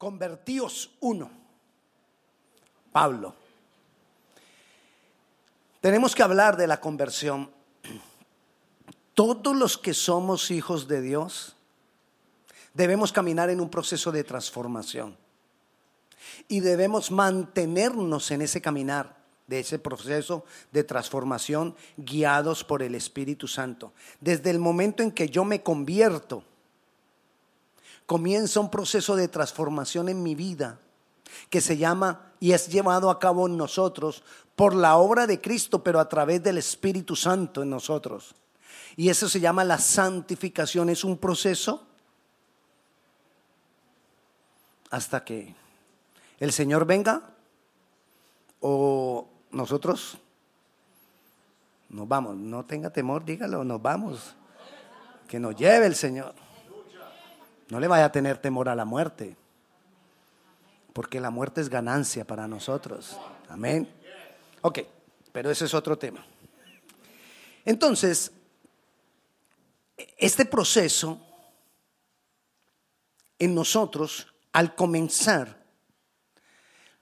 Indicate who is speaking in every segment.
Speaker 1: Convertíos uno. Pablo. Tenemos que hablar de la conversión. Todos los que somos hijos de Dios debemos caminar en un proceso de transformación. Y debemos mantenernos en ese caminar, de ese proceso de transformación, guiados por el Espíritu Santo. Desde el momento en que yo me convierto, comienza un proceso de transformación en mi vida que se llama y es llevado a cabo en nosotros por la obra de Cristo, pero a través del Espíritu Santo en nosotros. Y eso se llama la santificación. Es un proceso hasta que el Señor venga o nosotros nos vamos. No tenga temor, dígalo, nos vamos. Que nos lleve el Señor. No le vaya a tener temor a la muerte, porque la muerte es ganancia para nosotros. Amén. Ok, pero ese es otro tema. Entonces, este proceso en nosotros al comenzar,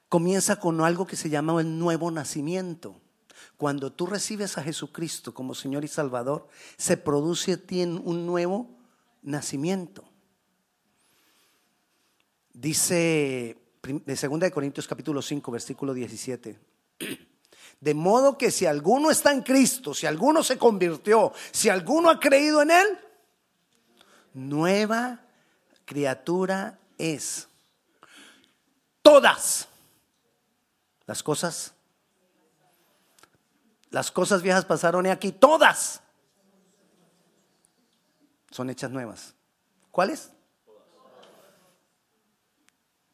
Speaker 1: comienza con algo que se llama el nuevo nacimiento. Cuando tú recibes a Jesucristo como Señor y Salvador, se produce en ti un nuevo nacimiento. Dice de 2 Corintios capítulo 5, versículo 17. De modo que si alguno está en Cristo, si alguno se convirtió, si alguno ha creído en Él, nueva criatura es todas las cosas. Las cosas viejas pasaron y aquí todas son hechas nuevas. ¿Cuáles?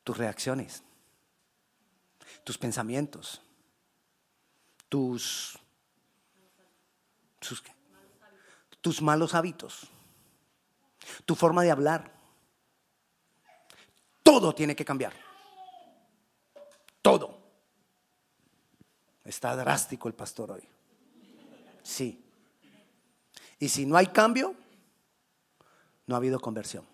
Speaker 1: Tus reacciones, tus pensamientos, tus, tus, malos hábitos, tu forma de hablar, todo tiene que cambiar. Todo. Está drástico el pastor hoy. Sí. Y si no hay cambio, no ha habido conversión.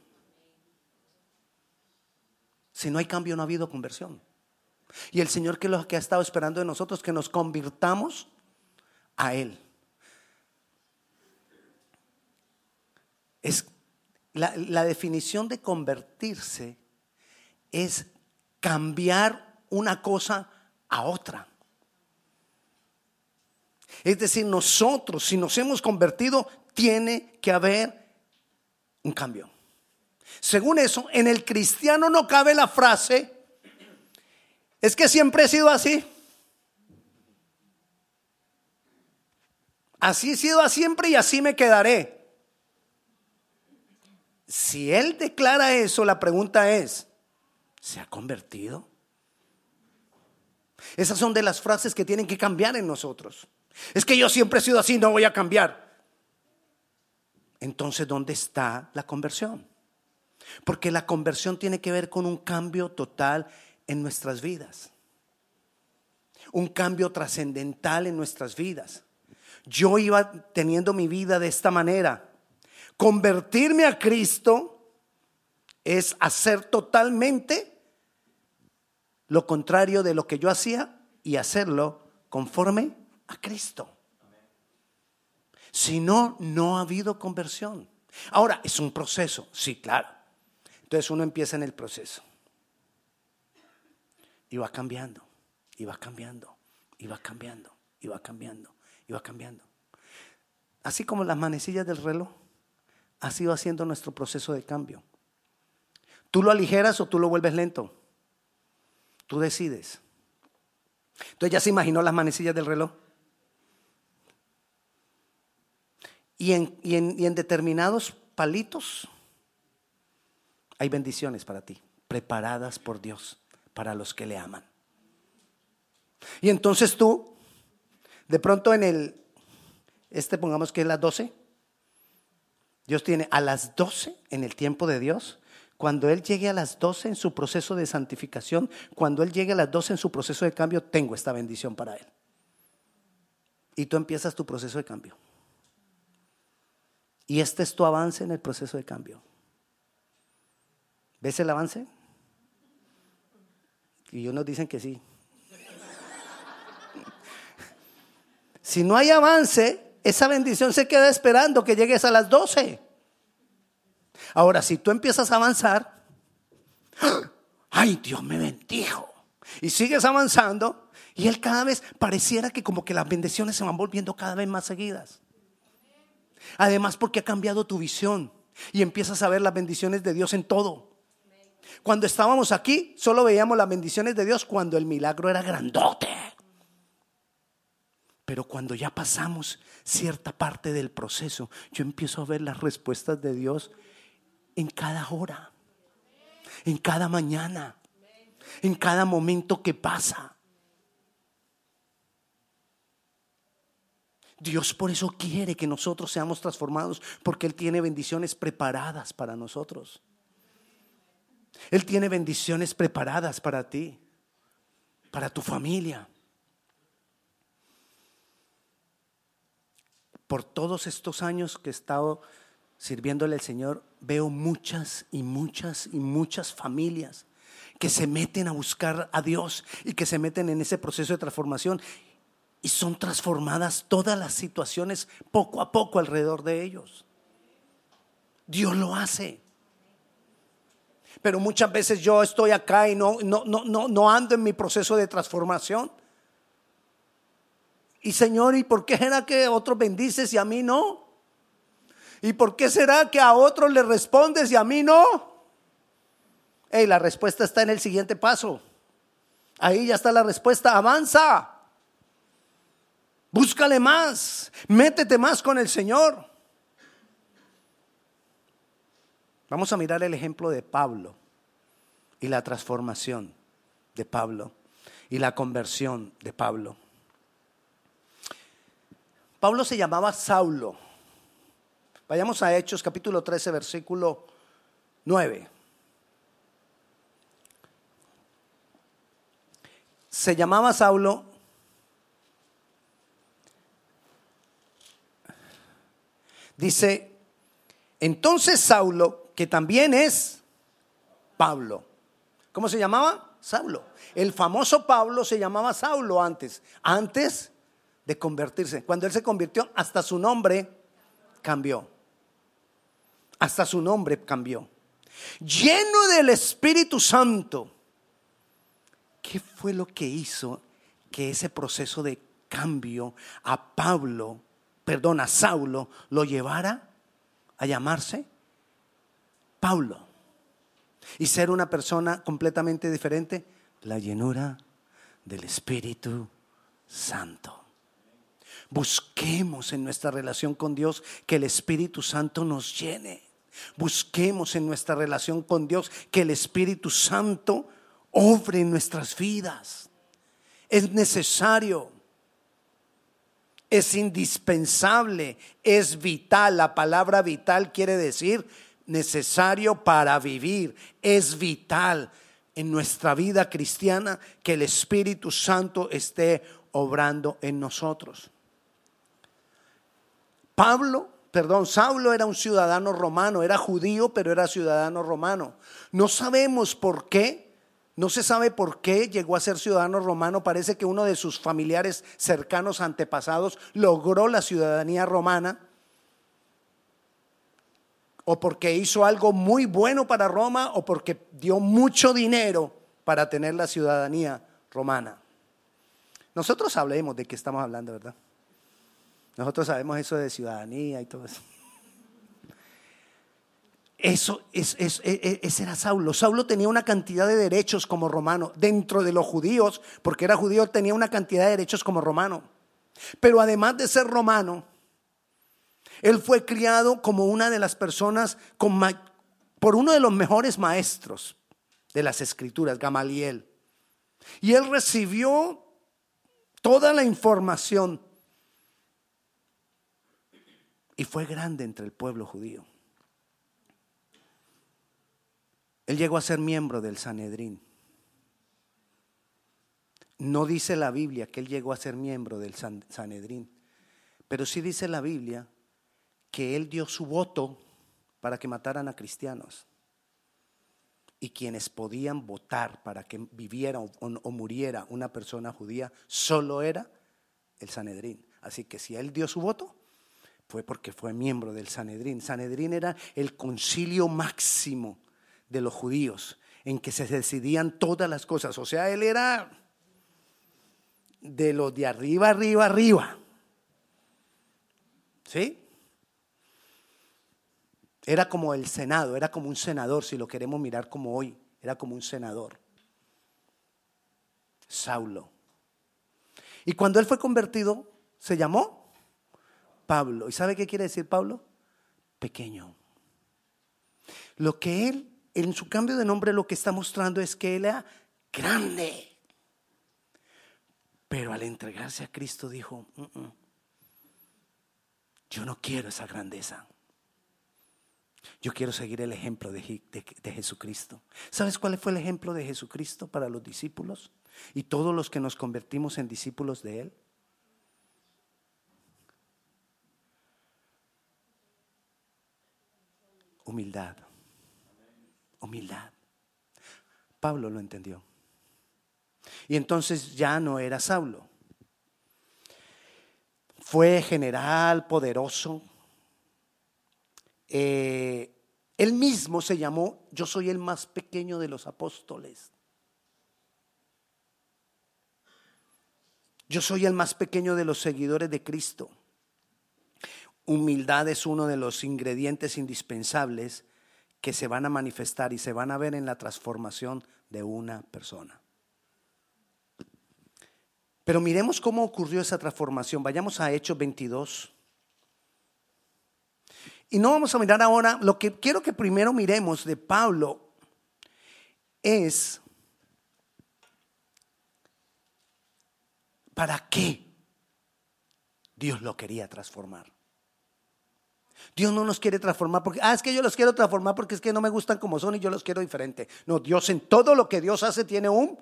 Speaker 1: Si no hay cambio, no ha habido conversión. Y el Señor que lo que ha estado esperando de nosotros que nos convirtamos a Él. Es la, la definición de convertirse es cambiar una cosa a otra. Es decir, nosotros, si nos hemos convertido, tiene que haber un cambio. Según eso, en el cristiano no cabe la frase, es que siempre he sido así. Así he sido siempre y así me quedaré. Si él declara eso, la pregunta es, ¿Se ha convertido? Esas son de las frases que tienen que cambiar en nosotros. Es que yo siempre he sido así, no voy a cambiar. Entonces, ¿dónde está la conversión? Porque la conversión tiene que ver con un cambio total en nuestras vidas. Un cambio trascendental en nuestras vidas. Yo iba teniendo mi vida de esta manera. Convertirme a Cristo es hacer totalmente lo contrario de lo que yo hacía y hacerlo conforme a Cristo. Si no, no ha habido conversión. Ahora, es un proceso, sí, claro. Entonces uno empieza en el proceso. Y va cambiando, y va cambiando, y va cambiando, y va cambiando, y va cambiando. Así como las manecillas del reloj, así va siendo nuestro proceso de cambio. ¿Tú lo aligeras o tú lo vuelves lento? Tú decides. Entonces ya se imaginó las manecillas del reloj. Y en, y en, determinados palitos hay bendiciones para ti, preparadas por Dios para los que le aman. Y entonces tú, de pronto en el, este pongamos que es las 12, Dios tiene a las 12 en el tiempo de Dios, cuando Él llegue a las 12 en su proceso de santificación, cuando Él llegue a las 12 en su proceso de cambio, tengo esta bendición para Él. Y tú empiezas tu proceso de cambio. Y este es tu avance en el proceso de cambio. ¿Ves el avance? Y unos dicen que sí. Si no hay avance, esa bendición se queda esperando que llegues a las 12. Ahora, si tú empiezas a avanzar, ay, Dios me bendijo. Y sigues avanzando y él cada vez pareciera que como que las bendiciones se van volviendo cada vez más seguidas. Además porque ha cambiado tu visión y empiezas a ver las bendiciones de Dios en todo. Cuando estábamos aquí, solo veíamos las bendiciones de Dios cuando el milagro era grandote. Pero cuando ya pasamos cierta parte del proceso, yo empiezo a ver las respuestas de Dios en cada hora, en cada mañana, en cada momento que pasa. Dios por eso quiere que nosotros seamos transformados, porque Él tiene bendiciones preparadas para nosotros. Él tiene bendiciones preparadas para ti, para tu familia. Por todos estos años que he estado sirviéndole al Señor, veo muchas y muchas y muchas familias que se meten a buscar a Dios y que se meten en ese proceso de transformación y son transformadas todas las situaciones poco a poco alrededor de ellos. Dios lo hace. Pero muchas veces yo estoy acá y no, no, no, no, ando en mi proceso de transformación. Y Señor, ¿y por qué será que otros bendices y a mí no? ¿Y por qué será que a otros le respondes y a mí no? Hey, la respuesta está en el siguiente paso. Ahí ya está la respuesta. Avanza. Búscale más. Métete más con el Señor. Vamos a mirar el ejemplo de Pablo y la transformación de Pablo y la conversión de Pablo. Pablo se llamaba Saulo. Vayamos a Hechos capítulo 13, versículo 9. Se llamaba Saulo Dice, entonces Saulo, que también es Pablo. ¿Cómo se llamaba? Saulo. El famoso Pablo se llamaba Saulo antes, antes de convertirse. Cuando él se convirtió, hasta su nombre cambió. Hasta su nombre cambió. Lleno del Espíritu Santo. ¿Qué fue lo que hizo que ese proceso de cambio a Pablo perdón, a Saulo, lo llevara a llamarse Pablo y ser una persona completamente diferente, la llenura del Espíritu Santo. Busquemos en nuestra relación con Dios que el Espíritu Santo nos llene. Busquemos en nuestra relación con Dios que el Espíritu Santo obre en nuestras vidas. Es necesario es indispensable, es vital. La palabra vital quiere decir necesario para vivir, es vital en nuestra vida cristiana que el Espíritu Santo esté obrando en nosotros. Pablo, perdón, Saulo era un ciudadano romano, era judío, pero era ciudadano romano. No sabemos por qué no se sabe por qué llegó a ser ciudadano romano. Parece que uno de sus familiares cercanos antepasados logró la ciudadanía romana. O porque hizo algo muy bueno para Roma o porque dio mucho dinero para tener la ciudadanía romana. Nosotros hablemos de qué estamos hablando, ¿verdad? Nosotros sabemos eso de ciudadanía y todo eso. Eso es, es, ese era Saulo. Saulo tenía una cantidad de derechos como romano. Dentro de los judíos, porque era judío, tenía una cantidad de derechos como romano. Pero además de ser romano, él fue criado como una de las personas por uno de los mejores maestros de las escrituras, Gamaliel. Y él recibió toda la información y fue grande entre el pueblo judío. Él llegó a ser miembro del Sanedrín. No dice la Biblia que él llegó a ser miembro del Sanedrín, pero sí dice la Biblia que él dio su voto para que mataran a cristianos. y quienes podían votar para que viviera o, muriera una persona judía solo era el Sanedrín. Así que si él dio su voto, fue porque fue miembro del Sanedrín. Sanedrín era el concilio máximo de los judíos en que se decidían todas las cosas. O sea, él era de los de arriba, arriba, arriba. ¿Sí? Era como el Senado, era como un senador, si lo queremos mirar como hoy, era como un senador. Saulo. Y cuando él fue convertido, se llamó Pablo. ¿Y sabe qué quiere decir Pablo? Pequeño. Lo que él, en su cambio de nombre, lo que está mostrando es que él era grande. Pero al entregarse a Cristo dijo, mm, mm, yo no quiero esa grandeza. Yo quiero seguir el ejemplo de, Jesucristo. ¿Sabes cuál fue el ejemplo de Jesucristo para los discípulos y todos los que nos convertimos en discípulos de Él? Humildad. Humildad. Pablo lo entendió. Y entonces ya no era Saulo. Fue general, poderoso, eh, él mismo se llamó, yo soy el más pequeño de los apóstoles. Yo soy el más pequeño de los seguidores de Cristo. Humildad es uno de los ingredientes indispensables que se van a manifestar y se van a ver en la transformación de una persona. Pero miremos cómo ocurrió esa transformación. Vayamos a Hechos 22. Y no vamos a mirar ahora, lo que quiero que primero miremos de Pablo es para qué Dios lo quería transformar. Dios no nos quiere transformar porque, ah, es que yo los quiero transformar porque es que no me gustan como son y yo los quiero diferente. No, Dios en todo lo que Dios hace tiene un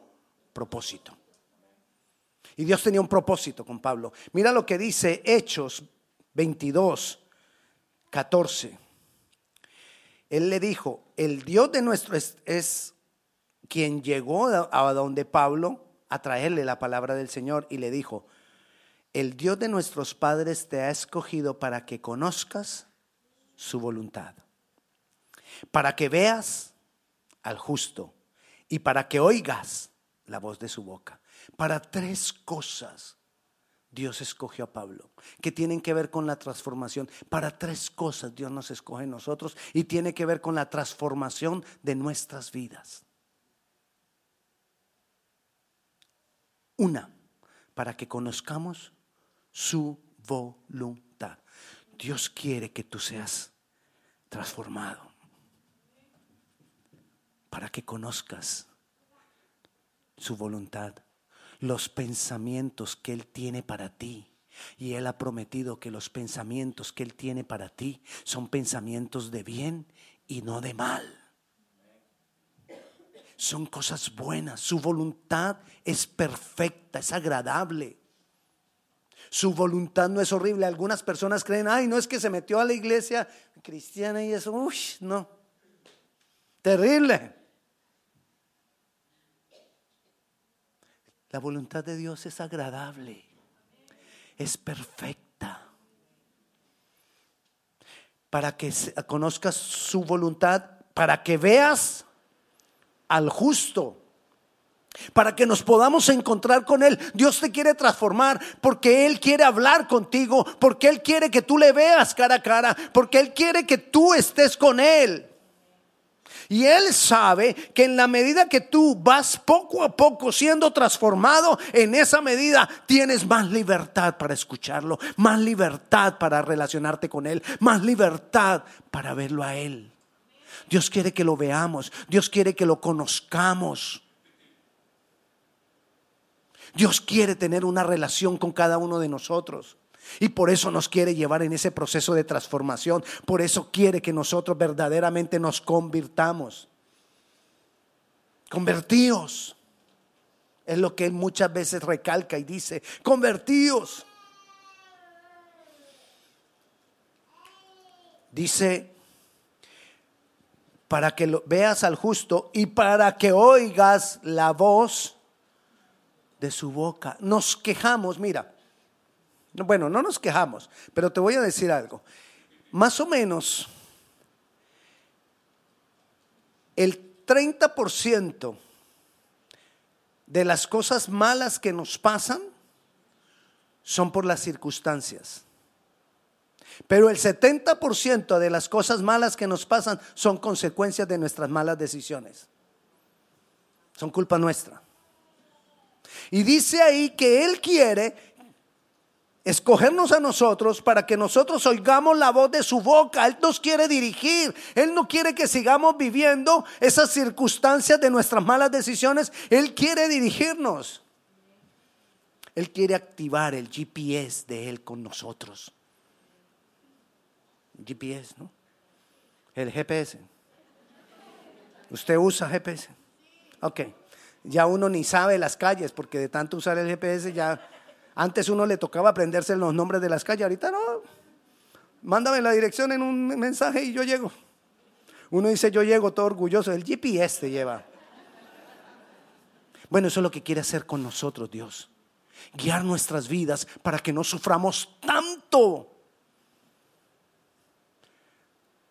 Speaker 1: propósito. Y Dios tenía un propósito con Pablo. Mira lo que dice Hechos 22, 14. Él le dijo, el Dios de nuestro es, quien llegó a donde Pablo a traerle la palabra del Señor y le dijo, el Dios de nuestros padres te ha escogido para que conozcas su voluntad, para que veas al justo y para que oigas la voz de su boca. Para tres cosas Dios escogió a Pablo, que tienen que ver con la transformación. Para tres cosas Dios nos escoge a nosotros y tiene que ver con la transformación de nuestras vidas. Una, para que conozcamos su voluntad. Dios quiere que tú seas transformado. Para que conozcas su voluntad los pensamientos que Él tiene para ti. Y Él ha prometido que los pensamientos que Él tiene para ti son pensamientos de bien y no de mal. Son cosas buenas. Su voluntad es perfecta, es agradable. Su voluntad no es horrible. Algunas personas creen, ay, no es que se metió a la iglesia cristiana y eso, uy, no. Terrible. La voluntad de Dios es agradable, es perfecta. Para que conozcas su voluntad, para que veas al justo, para que nos podamos encontrar con Él. Dios te quiere transformar porque Él quiere hablar contigo, porque Él quiere que tú le veas cara a cara, porque Él quiere que tú estés con Él. Y Él sabe que en la medida que tú vas poco a poco siendo transformado, en esa medida tienes más libertad para escucharlo, más libertad para relacionarte con Él, más libertad para verlo a Él. Dios quiere que lo veamos, Dios quiere que lo conozcamos. Dios quiere tener una relación con cada uno de nosotros. Y por eso nos quiere llevar en ese proceso de transformación. Por eso quiere que nosotros verdaderamente nos convirtamos. Convertíos. Es lo que él muchas veces recalca y dice, convertíos. Dice para que lo, veas al justo y para que oigas la voz de su boca. Nos quejamos, mira. Bueno, no nos quejamos, pero te voy a decir algo. Más o menos el 30% de las cosas malas que nos pasan son por las circunstancias. Pero el 70% de las cosas malas que nos pasan son consecuencias de nuestras malas decisiones. Son culpa nuestra. Y dice ahí que Él quiere escogernos a nosotros para que nosotros oigamos la voz de su boca. Él nos quiere dirigir. Él no quiere que sigamos viviendo esas circunstancias de nuestras malas decisiones. Él quiere dirigirnos. Él quiere activar el GPS de Él con nosotros. GPS, ¿no? El GPS. ¿Usted usa GPS? Ok. Ya uno ni sabe las calles porque de tanto usar el GPS ya... Antes uno le tocaba aprenderse los nombres de las calles, ahorita no. Mándame la dirección en un mensaje y yo llego. Uno dice yo llego todo orgulloso, el GPS te lleva. Bueno, eso es lo que quiere hacer con nosotros Dios. Guiar nuestras vidas para que no suframos tanto.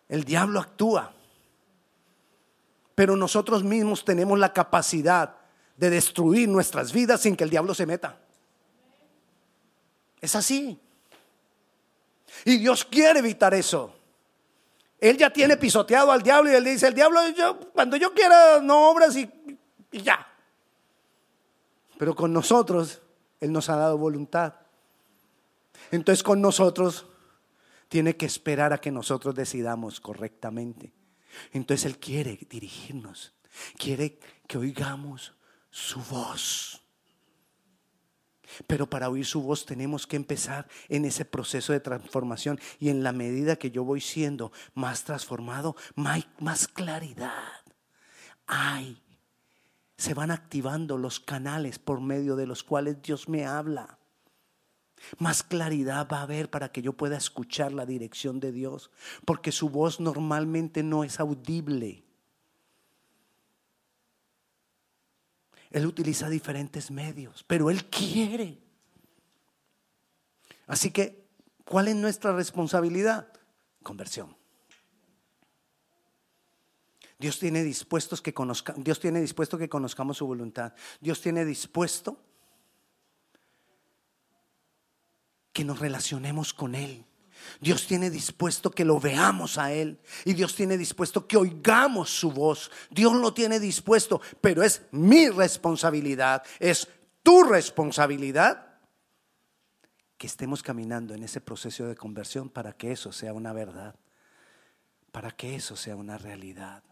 Speaker 1: El diablo actúa. Pero nosotros mismos tenemos la capacidad de destruir nuestras vidas sin que el diablo se meta. Es así. Y Dios quiere evitar eso. Él ya tiene pisoteado al diablo y él dice, el diablo, yo, cuando yo quiera, no obras y, y ya. Pero con nosotros, Él nos ha dado voluntad. Entonces con nosotros tiene que esperar a que nosotros decidamos correctamente. Entonces Él quiere dirigirnos, quiere que oigamos su voz. Pero para oír su voz tenemos que empezar en ese proceso de transformación y en la medida que yo voy siendo más transformado, más, claridad hay. Se van activando los canales por medio de los cuales Dios me habla. Más claridad va a haber para que yo pueda escuchar la dirección de Dios, porque su voz normalmente no es audible. Él utiliza diferentes medios, pero Él quiere. Así que, ¿cuál es nuestra responsabilidad? Conversión. Dios tiene, dispuestos que conozca, Dios tiene dispuesto que conozcamos su voluntad. Dios tiene dispuesto que nos relacionemos con Él. Dios tiene dispuesto que lo veamos a Él y Dios tiene dispuesto que oigamos su voz. Dios lo tiene dispuesto, pero es mi responsabilidad, es tu responsabilidad que estemos caminando en ese proceso de conversión para que eso sea una verdad, para que eso sea una realidad.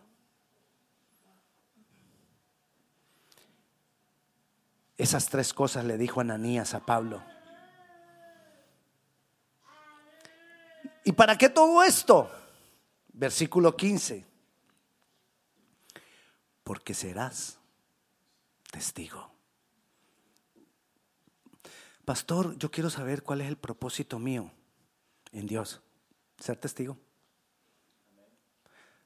Speaker 1: Esas tres cosas le dijo Ananías a Pablo. ¿Y para qué todo esto? Versículo 15. Porque serás testigo. Pastor, yo quiero saber cuál es el propósito mío en Dios. Ser testigo.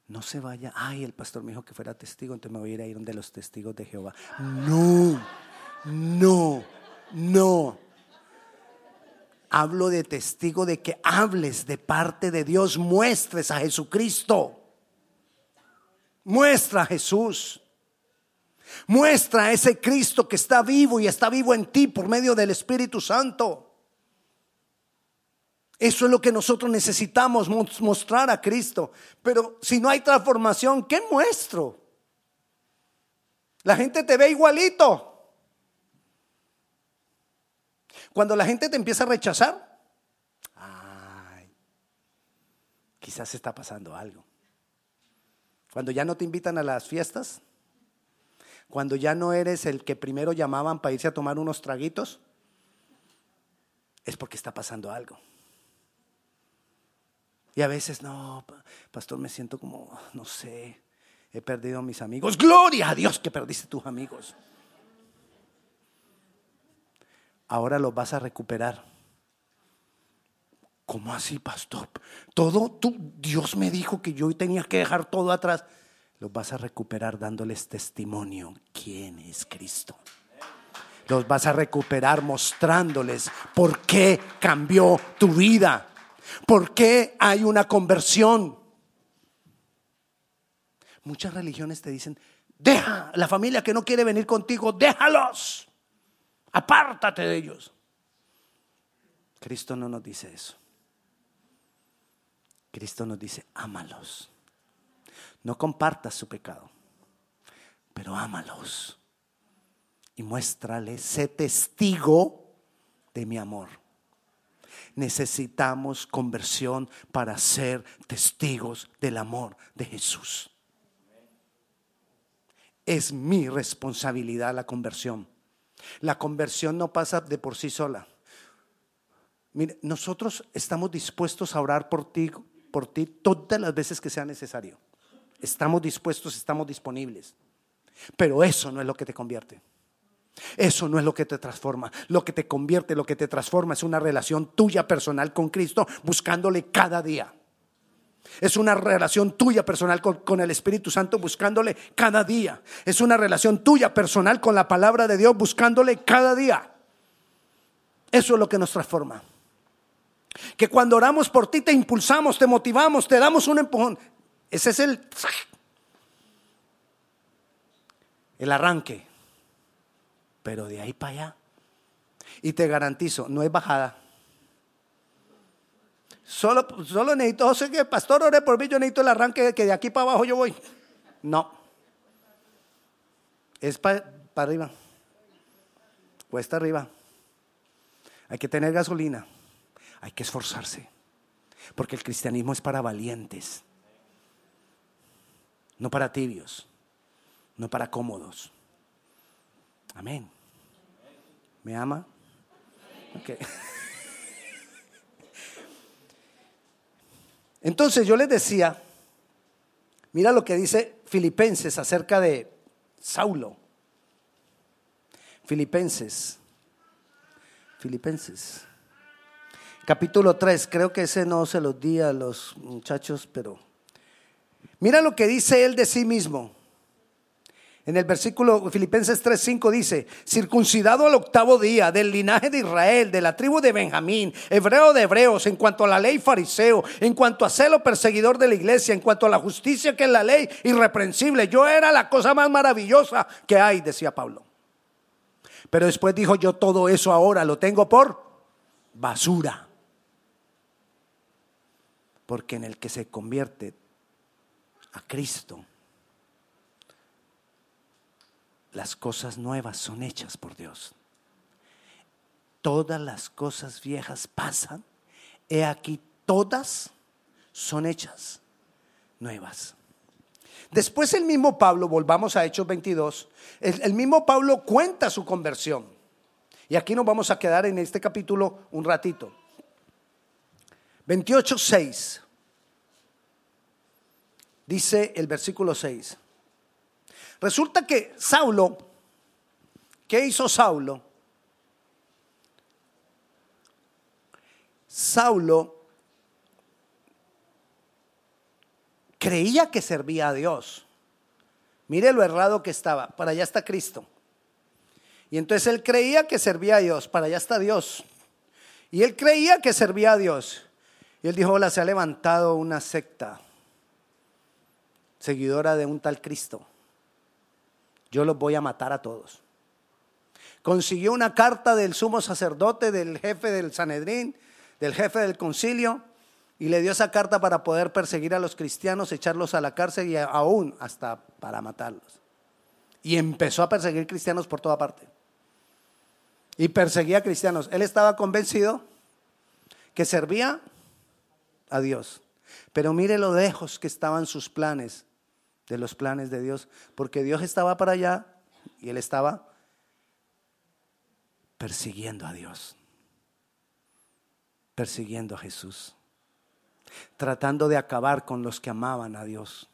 Speaker 1: No se vaya. Ay, el pastor me dijo que fuera testigo, entonces me voy a ir a ir donde los testigos de Jehová. No, no, no. Hablo de testigo de que hables de parte de Dios, muestres a Jesucristo. Muestra a Jesús. Muestra a ese Cristo que está vivo y está vivo en ti por medio del Espíritu Santo. Eso es lo que nosotros necesitamos mostrar a Cristo. Pero si no hay transformación, ¿qué muestro? La gente te ve igualito. Cuando la gente te empieza a rechazar, ay, quizás está pasando algo. Cuando ya no te invitan a las fiestas, cuando ya no eres el que primero llamaban para irse a tomar unos traguitos, es porque está pasando algo. Y a veces, no, pastor, me siento como, no sé, he perdido a mis amigos. Gloria a Dios que perdiste tus amigos ahora los vas a recuperar. ¿Cómo así, pastor? Todo, tú, Dios me dijo que yo tenía que dejar todo atrás. los vas a recuperar dándoles testimonio quién es Cristo. Los vas a recuperar mostrándoles por qué cambió tu vida, por qué hay una conversión. Muchas religiones te dicen, deja la familia que no quiere venir contigo, déjalos, apártate de ellos. Cristo no nos dice eso. Cristo nos dice, ámalos. No compartas su pecado, pero ámalos. Y muéstrale, sé testigo de mi amor. Necesitamos conversión para ser testigos del amor de Jesús. Es mi responsabilidad la conversión. La conversión no pasa de por sí sola. Mire, nosotros estamos dispuestos a orar por ti, por ti todas las veces que sea necesario. Estamos dispuestos, estamos disponibles. Pero eso no es lo que te convierte. Eso no es lo que te transforma. Lo que te convierte, lo que te transforma es una relación tuya personal con Cristo, buscándole cada día. Es una relación tuya personal con, el Espíritu Santo, buscándole cada día. Es una relación tuya personal con la palabra de Dios, buscándole cada día. Eso es lo que nos transforma. Que cuando oramos por ti te impulsamos, te motivamos, te damos un empujón. Ese es el, el arranque. Pero de ahí para allá. Y te garantizo, no es bajada. Solo, solo necesito, sé que pastor ore por mí, yo necesito el arranque que de aquí para abajo yo voy. No. Es para arriba. Cuesta arriba. Hay que tener gasolina. Hay que esforzarse. Porque el cristianismo es para valientes no para tibios, no para cómodos. Amén. ¿Me ama? Entonces yo les decía, mira lo que dice Filipenses acerca de Saulo. Filipenses. Filipenses. Capítulo 3, creo que ese no se los di a los muchachos, pero Mira lo que dice él de sí mismo. En el versículo Filipenses 3:5 dice, circuncidado al octavo día del linaje de Israel, de la tribu de Benjamín, hebreo de hebreos, en cuanto a la ley fariseo, en cuanto a celo perseguidor de la iglesia, en cuanto a la justicia que es la ley irreprensible. Yo era la cosa más maravillosa que hay, decía Pablo. Pero después dijo, yo todo eso ahora lo tengo por basura. Porque en el que se convierte a Cristo, las cosas nuevas son hechas por Dios. Todas las cosas viejas pasan. He aquí, todas son hechas nuevas. Después el mismo Pablo, volvamos a Hechos 22, el, mismo Pablo cuenta su conversión. Y aquí nos vamos a quedar en este capítulo un ratito. 28, 6 dice el versículo 6. Resulta que Saulo, ¿qué hizo Saulo? Saulo creía que servía a Dios. Mire lo errado que estaba. Para allá está Cristo. Y entonces él creía que servía a Dios. Para allá está Dios. Y él creía que servía a Dios. Y él dijo, hola, se ha levantado una secta seguidora de un tal Cristo. Yo los voy a matar a todos. Consiguió una carta del sumo sacerdote, del jefe del Sanedrín, del jefe del concilio, y le dio esa carta para poder perseguir a los cristianos, echarlos a la cárcel y aún hasta para matarlos. Y empezó a perseguir cristianos por toda parte. Y perseguía a cristianos. Él estaba convencido que servía a Dios. Pero mire lo lejos que estaban sus planes de los planes de Dios, porque Dios estaba para allá y él estaba persiguiendo a Dios, persiguiendo a Jesús, tratando de acabar con los que amaban a Dios,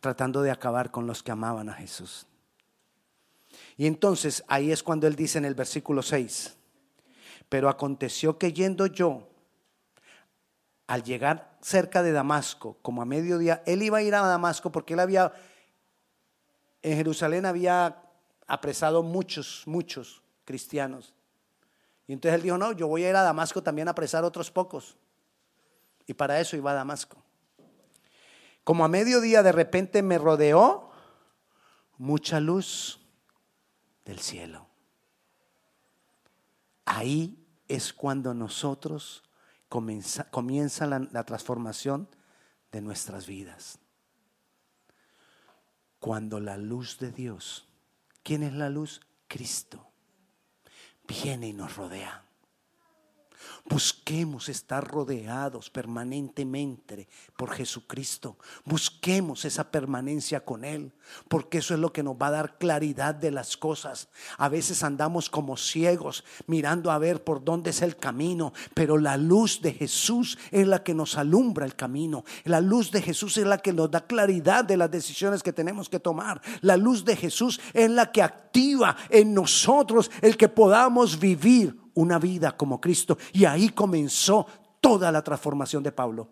Speaker 1: tratando de acabar con los que amaban a Jesús. Y entonces ahí es cuando él dice en el versículo 6, pero aconteció que yendo yo, al llegar cerca de Damasco, como a mediodía, él iba a ir a Damasco porque él había En Jerusalén había apresado muchos, muchos cristianos. Y entonces él dijo, no, yo voy a ir a Damasco también a apresar otros pocos. Y para eso iba a Damasco. Como a mediodía de repente me rodeó mucha luz del cielo. Ahí es cuando nosotros comienza, la, la transformación de nuestras vidas. Cuando la luz de Dios, ¿quién es la luz? Cristo, viene y nos rodea. Busquemos estar rodeados permanentemente por Jesucristo. Busquemos esa permanencia con Él, porque eso es lo que nos va a dar claridad de las cosas. A veces andamos como ciegos mirando a ver por dónde es el camino, pero la luz de Jesús es la que nos alumbra el camino. La luz de Jesús es la que nos da claridad de las decisiones que tenemos que tomar. La luz de Jesús es la que activa en nosotros el que podamos vivir una vida como Cristo. Y ahí comenzó toda la transformación de Pablo.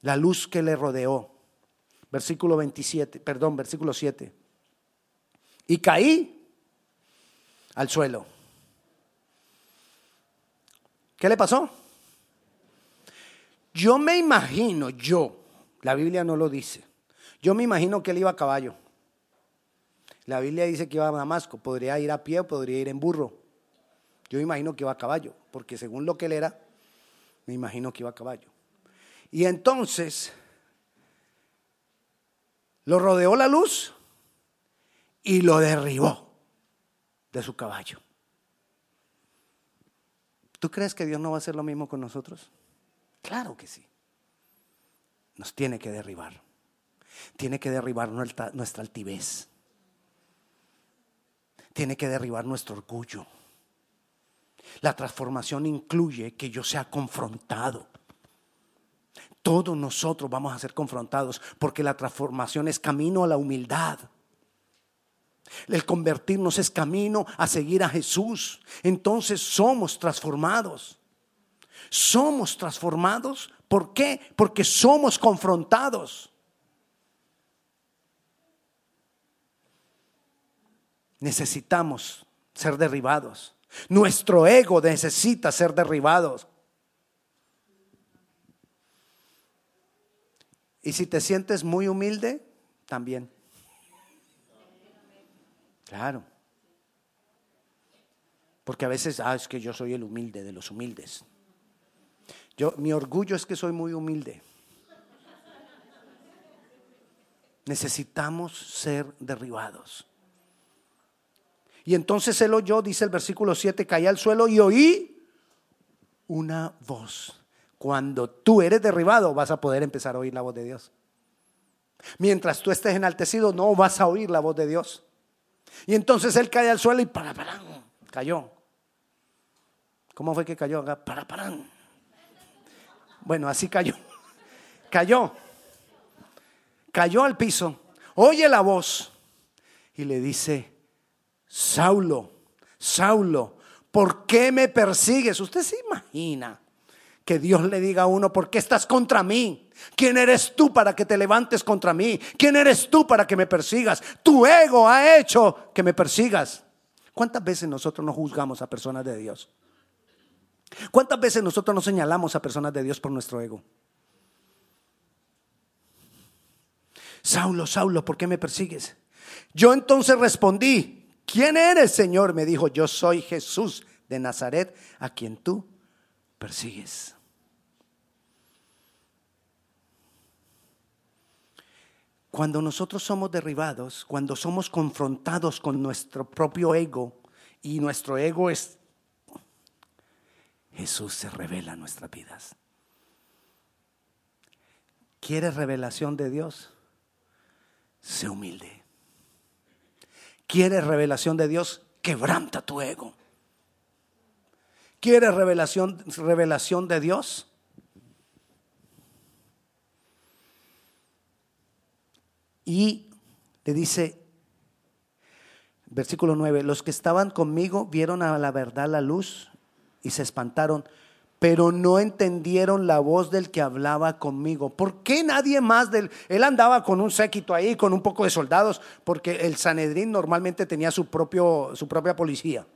Speaker 1: La luz que le rodeó. Versículo 27, perdón, versículo 7. Y caí al suelo. ¿Qué le pasó? Yo me imagino, yo, la Biblia no lo dice, yo me imagino que él iba a caballo. La Biblia dice que iba a Damasco, podría ir a pie o podría ir en burro. Yo imagino que iba a caballo, porque según lo que él era, me imagino que iba a caballo. Y entonces lo rodeó la luz y lo derribó de su caballo. ¿Tú crees que Dios no va a hacer lo mismo con nosotros? Claro que sí. Nos tiene que derribar. Tiene que derribar nuestra altivez tiene que derribar nuestro orgullo. La transformación incluye que yo sea confrontado. Todos nosotros vamos a ser confrontados porque la transformación es camino a la humildad. El convertirnos es camino a seguir a Jesús. Entonces somos transformados. Somos transformados. ¿Por qué? Porque somos confrontados. Necesitamos ser derribados. Nuestro ego necesita ser derribados. Y si te sientes muy humilde, también. Claro. Porque a veces, ah, es que yo soy el humilde de los humildes. Yo, mi orgullo es que soy muy humilde. Necesitamos ser derribados. Y entonces él oyó, dice el versículo 7, caí al suelo y oí una voz. Cuando tú eres derribado vas a poder empezar a oír la voz de Dios. Mientras tú estés enaltecido no vas a oír la voz de Dios. Y entonces él cae al suelo y para, para, cayó. ¿Cómo fue que cayó? Para, para. Bueno, así cayó. Cayó. Cayó al piso. Oye la voz y le dice, Saulo, Saulo, ¿por qué me persigues? Usted se imagina que Dios le diga a uno, ¿por qué estás contra mí? ¿Quién eres tú para que te levantes contra mí? ¿Quién eres tú para que me persigas? Tu ego ha hecho que me persigas. ¿Cuántas veces nosotros no juzgamos a personas de Dios? ¿Cuántas veces nosotros no señalamos a personas de Dios por nuestro ego? Saulo, Saulo, ¿por qué me persigues? Yo entonces respondí, ¿quién eres, Señor? Me dijo, yo soy Jesús de Nazaret, a quien tú persigues. Cuando nosotros somos derribados, cuando somos confrontados con nuestro propio ego, y nuestro ego es, Jesús se revela en nuestras vidas. ¿Quieres revelación de Dios? Sé humilde ¿Quieres revelación de Dios? Quebranta tu ego. ¿Quieres revelación, revelación de Dios? Y le dice, versículo 9, los que estaban conmigo vieron a la verdad la luz y se espantaron, pero no entendieron la voz del que hablaba conmigo. ¿Por qué nadie más del... Él andaba con un séquito ahí, con un poco de soldados, porque el Sanedrín normalmente tenía su, propio, su propia policía.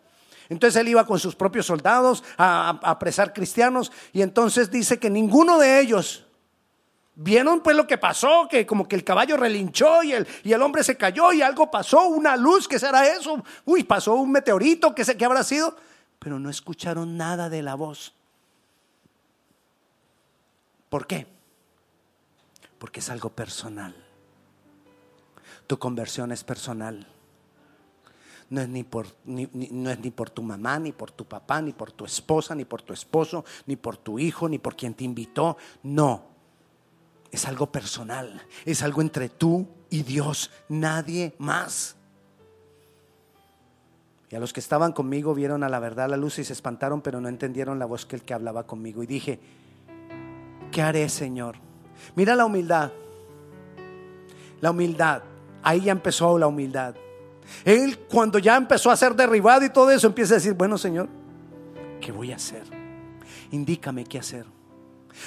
Speaker 1: Entonces él iba con sus propios soldados a, apresar cristianos y entonces dice que ninguno de ellos vieron pues lo que pasó, que como que el caballo relinchó y el, y el hombre se cayó y algo pasó, una luz, ¿qué será eso? Uy, pasó un meteorito, ¿qué, sé, qué habrá sido? Pero no escucharon nada de la voz. ¿Por qué? Porque es algo personal. Tu conversión es personal no es ni por, no es ni por tu mamá, ni por tu papá, ni por tu esposa, ni por tu esposo, ni por tu hijo, ni por quien te invitó. No, es algo personal, es algo entre tú y Dios, nadie más. Y a los que estaban conmigo vieron a la verdad la luz y se espantaron, pero no entendieron la voz que el que hablaba conmigo. Y dije, ¿qué haré, Señor? Mira la humildad. La humildad. Ahí ya empezó la humildad. Él cuando ya empezó a ser derribado y todo eso, empieza a decir, bueno Señor, ¿qué voy a hacer? Indícame qué hacer.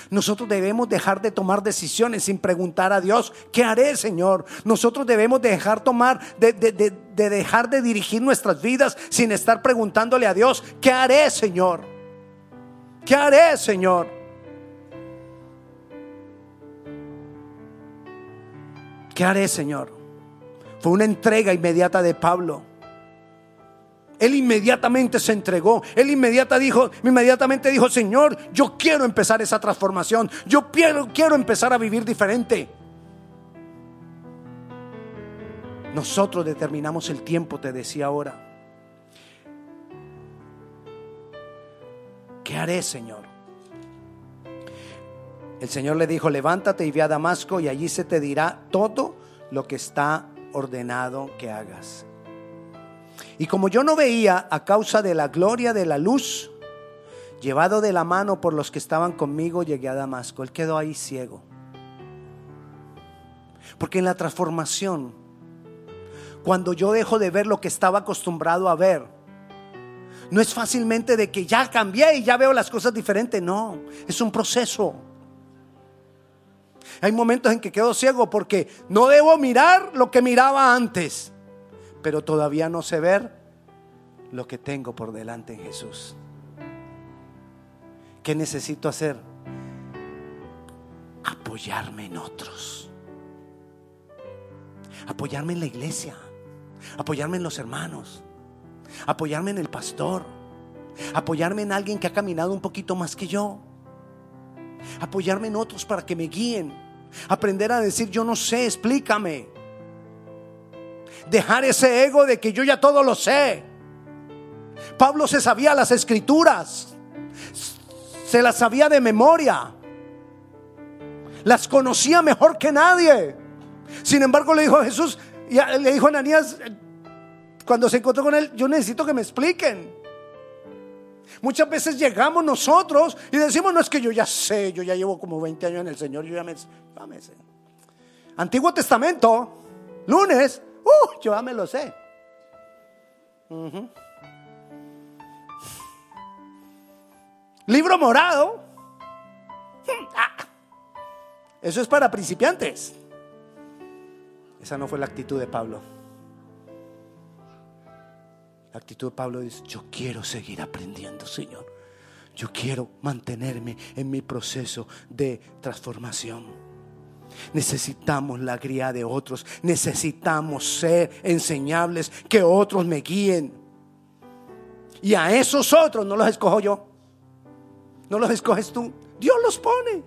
Speaker 1: Nosotros debemos dejar de tomar decisiones sin preguntar a Dios, ¿qué haré, Señor? Nosotros debemos dejar tomar, de, de, dejar de dirigir nuestras vidas sin estar preguntándole a Dios, ¿qué haré, Señor? ¿Qué haré, Señor? ¿Qué haré, Señor? Fue una entrega inmediata de Pablo. Él inmediatamente se entregó. Él inmediata dijo, inmediatamente dijo, Señor, yo quiero empezar esa transformación. Yo quiero, quiero empezar a vivir diferente. Nosotros determinamos el tiempo, te decía ahora. ¿Qué haré, Señor? El Señor le dijo, levántate y ve a Damasco y allí se te dirá todo lo que está ordenado que hagas. Y como yo no veía a causa de la gloria de la luz, llevado de la mano por los que estaban conmigo, llegué a Damasco. Él quedó ahí ciego. Porque en la transformación, cuando yo dejo de ver lo que estaba acostumbrado a ver, no es fácilmente de que ya cambié y ya veo las cosas diferentes. No, es un proceso. Hay momentos en que quedo ciego porque no debo mirar lo que miraba antes, pero todavía no sé ver lo que tengo por delante en Jesús. ¿Qué necesito hacer? Apoyarme en otros. Apoyarme en la iglesia. Apoyarme en los hermanos. Apoyarme en el pastor. Apoyarme en alguien que ha caminado un poquito más que yo. Apoyarme en otros para que me guíen Aprender a decir, yo no sé, explícame. Dejar ese ego de que yo ya todo lo sé. Pablo se sabía las escrituras. Se las sabía de memoria. Las conocía mejor que nadie. Sin embargo, le dijo a Jesús, le dijo a Ananías, cuando se encontró con él, yo necesito que me expliquen. Muchas veces llegamos nosotros y decimos, no es que yo ya sé, yo ya llevo como 20 años en el Señor, yo ya me, sé. Antiguo Testamento, lunes, uh, yo ya me lo sé. Libro morado. Ah. Eso es para principiantes. Esa no fue la actitud de Pablo. La actitud de Pablo dice, yo quiero seguir aprendiendo, Señor. Yo quiero mantenerme en mi proceso de transformación. Necesitamos la guía de otros. Necesitamos ser enseñables, que otros me guíen. Y a esos otros no los escojo yo. No los escoges tú. Dios los pone.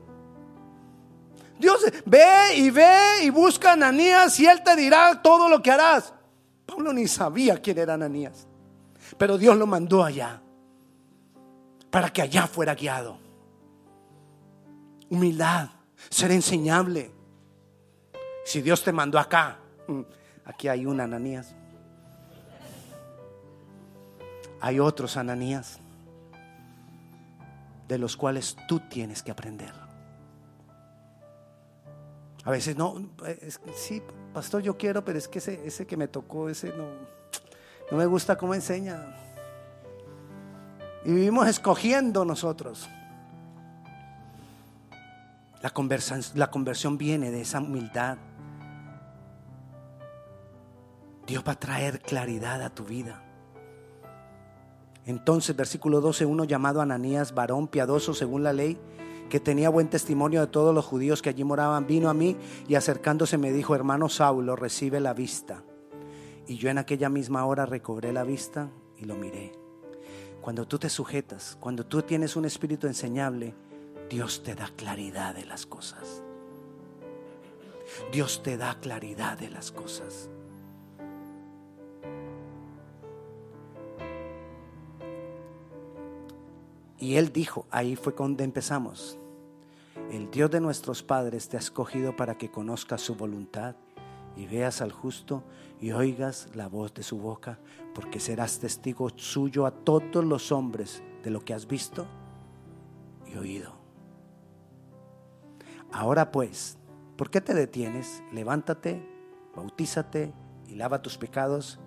Speaker 1: Dios ve y ve y busca a Ananías y él te dirá todo lo que harás. Pablo ni sabía quién era Ananías. Pero Dios lo mandó allá para que allá fuera guiado. Humildad, ser enseñable. Si Dios te mandó acá, mm, aquí hay un Ananías. Hay otros Ananías de los cuales tú tienes que aprender. A veces no, sí, pastor, yo quiero, pero es que ese, ese que me tocó, ese no. No me gusta cómo enseña. Y vivimos escogiendo nosotros. La conversión, la conversión viene de esa humildad. Dios va a traer claridad a tu vida. Entonces, versículo 12, uno llamado Ananías, varón piadoso según la ley, que tenía buen testimonio de todos los judíos que allí moraban, vino a mí y acercándose me dijo, hermano Saulo, recibe la vista. Y yo en aquella misma hora recobré la vista y lo miré. Cuando tú te sujetas, cuando tú tienes un espíritu enseñable, Dios te da claridad de las cosas. Dios te da claridad de las cosas. Y él dijo, ahí fue donde empezamos, el Dios de nuestros padres te ha escogido para que conozcas su voluntad y veas al justo y oigas la voz de su boca, porque serás testigo suyo a todos los hombres de lo que has visto y oído. Ahora pues, ¿por qué te detienes? Levántate, bautízate y lava tus pecados,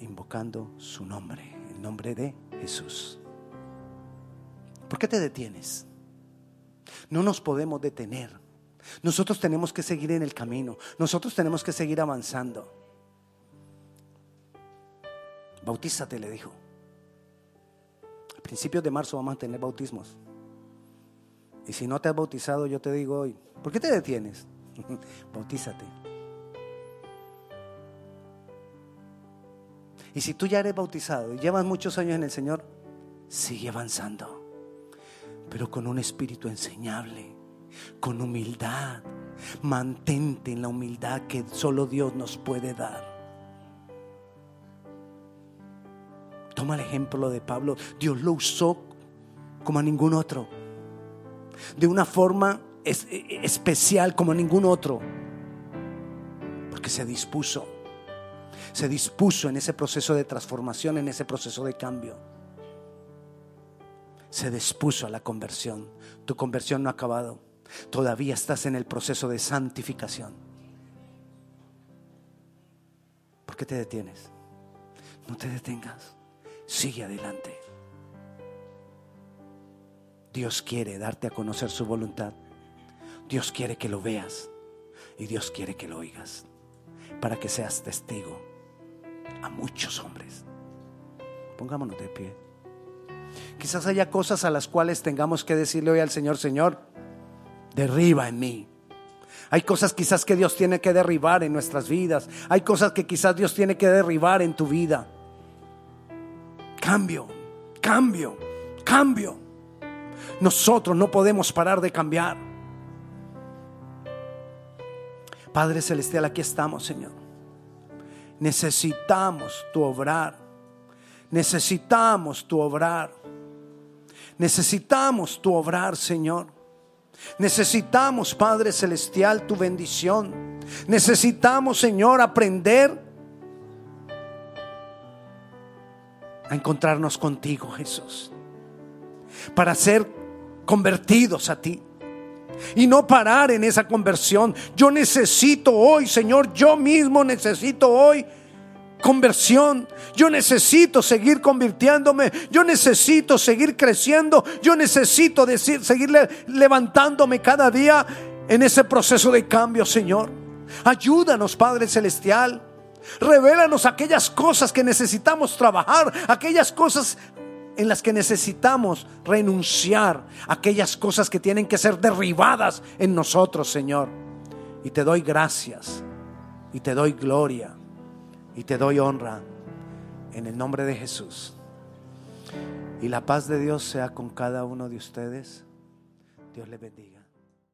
Speaker 1: invocando su nombre, el nombre de Jesús. ¿Por qué te detienes? No nos podemos detener. Nosotros tenemos que seguir en el camino. Nosotros tenemos que seguir avanzando. Bautízate, le dijo. A principios de marzo vamos a tener bautismos. Y si no te has bautizado, yo te digo hoy, ¿por qué te detienes? Bautízate. Y si tú ya eres bautizado y llevas muchos años en el Señor, sigue avanzando, pero con un espíritu enseñable, con humildad. Mantente en la humildad que solo Dios nos puede dar. Toma el ejemplo de Pablo. Dios lo usó como a ningún otro. De una forma especial como a ningún otro. Porque se dispuso se dispuso en ese proceso de transformación, en ese proceso de cambio. Se dispuso a la conversión. Tu conversión no ha acabado. Todavía estás en el proceso de santificación. ¿Por qué te detienes? No te detengas. Sigue adelante. Dios quiere darte a conocer su voluntad. Dios quiere que lo veas y Dios quiere que lo oigas para que seas testigo a muchos hombres. Pongámonos de pie. Quizás haya cosas a las cuales tengamos que decirle hoy al Señor, Señor, derriba en mí. Hay cosas quizás que Dios tiene que derribar en nuestras vidas. Hay cosas que quizás Dios tiene que derribar en tu vida. Cambio, cambio, cambio. Nosotros no podemos parar de cambiar. Padre Celestial, aquí estamos, Señor. Necesitamos tu obrar. Necesitamos tu obrar. Necesitamos tu obrar, Señor. Necesitamos, Padre Celestial, tu bendición. Necesitamos, Señor, aprender a encontrarnos contigo, Jesús. Para ser convertidos a ti y no parar en esa conversión. Yo necesito hoy, Señor, yo mismo necesito hoy conversión. Yo necesito seguir convirtiéndome. Yo necesito seguir creciendo. Yo necesito decir, seguir levantándome cada día en ese proceso de cambio, Señor. Ayúdanos, Padre Celestial. Revélanos aquellas cosas que necesitamos trabajar, aquellas cosas en las que necesitamos renunciar aquellas cosas que tienen que ser derribadas en nosotros, Señor. Y te doy gracias, y te doy gloria, y te doy honra en el nombre de Jesús. Y la paz de Dios sea con cada uno de ustedes. Dios le bendiga.